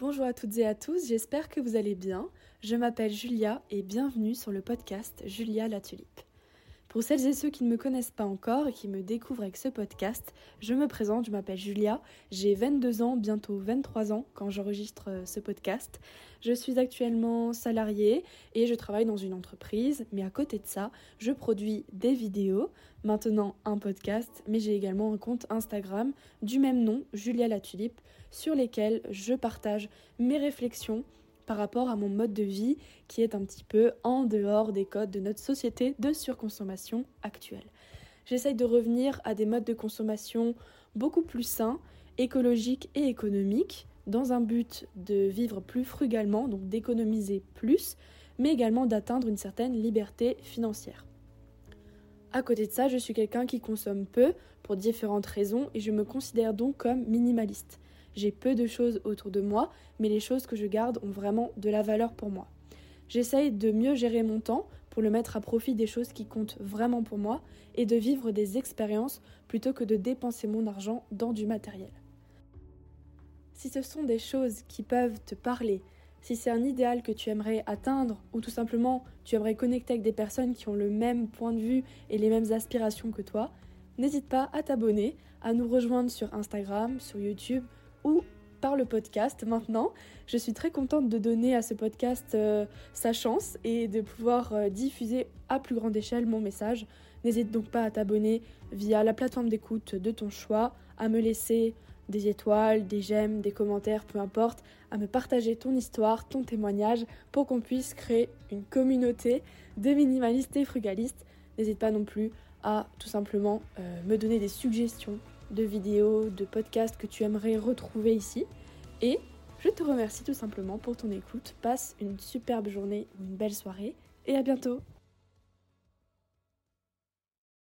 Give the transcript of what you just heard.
Bonjour à toutes et à tous, j'espère que vous allez bien. Je m'appelle Julia et bienvenue sur le podcast Julia la Tulipe. Pour celles et ceux qui ne me connaissent pas encore et qui me découvrent avec ce podcast, je me présente, je m'appelle Julia, j'ai 22 ans, bientôt 23 ans quand j'enregistre euh, ce podcast. Je suis actuellement salariée et je travaille dans une entreprise, mais à côté de ça, je produis des vidéos, maintenant un podcast, mais j'ai également un compte Instagram du même nom, Julia la Tulipe, sur lesquels je partage mes réflexions par rapport à mon mode de vie qui est un petit peu en dehors des codes de notre société de surconsommation actuelle. J'essaye de revenir à des modes de consommation beaucoup plus sains, écologiques et économiques, dans un but de vivre plus frugalement, donc d'économiser plus, mais également d'atteindre une certaine liberté financière. À côté de ça, je suis quelqu'un qui consomme peu pour différentes raisons et je me considère donc comme minimaliste. J'ai peu de choses autour de moi, mais les choses que je garde ont vraiment de la valeur pour moi. J'essaye de mieux gérer mon temps pour le mettre à profit des choses qui comptent vraiment pour moi et de vivre des expériences plutôt que de dépenser mon argent dans du matériel. Si ce sont des choses qui peuvent te parler, si c'est un idéal que tu aimerais atteindre ou tout simplement tu aimerais connecter avec des personnes qui ont le même point de vue et les mêmes aspirations que toi, n'hésite pas à t'abonner, à nous rejoindre sur Instagram, sur YouTube ou par le podcast maintenant. Je suis très contente de donner à ce podcast euh, sa chance et de pouvoir euh, diffuser à plus grande échelle mon message. N'hésite donc pas à t'abonner via la plateforme d'écoute de ton choix, à me laisser des étoiles, des j'aime, des commentaires, peu importe, à me partager ton histoire, ton témoignage pour qu'on puisse créer une communauté de minimalistes et frugalistes. N'hésite pas non plus à tout simplement euh, me donner des suggestions de vidéos, de podcasts que tu aimerais retrouver ici. Et je te remercie tout simplement pour ton écoute. Passe une superbe journée ou une belle soirée et à bientôt